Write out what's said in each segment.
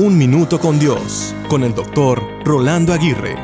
Un Minuto con Dios, con el doctor Rolando Aguirre.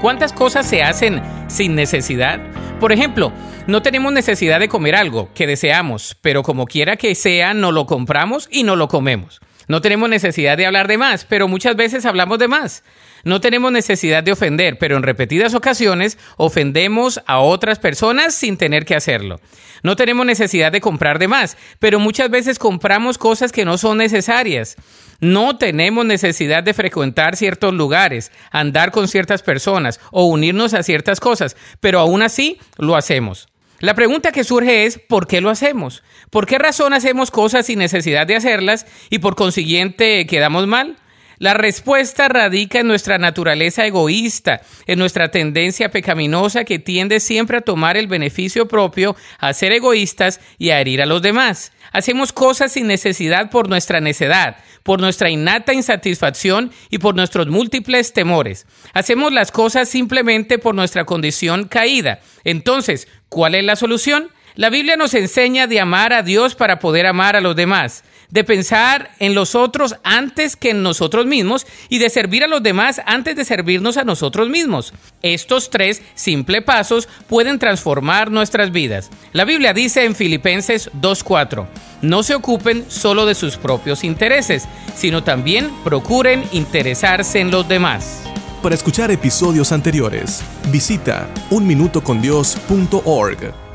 ¿Cuántas cosas se hacen sin necesidad? Por ejemplo, no tenemos necesidad de comer algo que deseamos, pero como quiera que sea, no lo compramos y no lo comemos. No tenemos necesidad de hablar de más, pero muchas veces hablamos de más. No tenemos necesidad de ofender, pero en repetidas ocasiones ofendemos a otras personas sin tener que hacerlo. No tenemos necesidad de comprar de más, pero muchas veces compramos cosas que no son necesarias. No tenemos necesidad de frecuentar ciertos lugares, andar con ciertas personas o unirnos a ciertas cosas, pero aún así lo hacemos. La pregunta que surge es, ¿por qué lo hacemos? ¿Por qué razón hacemos cosas sin necesidad de hacerlas y por consiguiente quedamos mal? La respuesta radica en nuestra naturaleza egoísta, en nuestra tendencia pecaminosa que tiende siempre a tomar el beneficio propio, a ser egoístas y a herir a los demás. Hacemos cosas sin necesidad por nuestra necedad, por nuestra innata insatisfacción y por nuestros múltiples temores. Hacemos las cosas simplemente por nuestra condición caída. Entonces, ¿cuál es la solución? La Biblia nos enseña de amar a Dios para poder amar a los demás, de pensar en los otros antes que en nosotros mismos y de servir a los demás antes de servirnos a nosotros mismos. Estos tres simples pasos pueden transformar nuestras vidas. La Biblia dice en Filipenses 2.4, no se ocupen solo de sus propios intereses, sino también procuren interesarse en los demás. Para escuchar episodios anteriores, visita unminutocondios.org.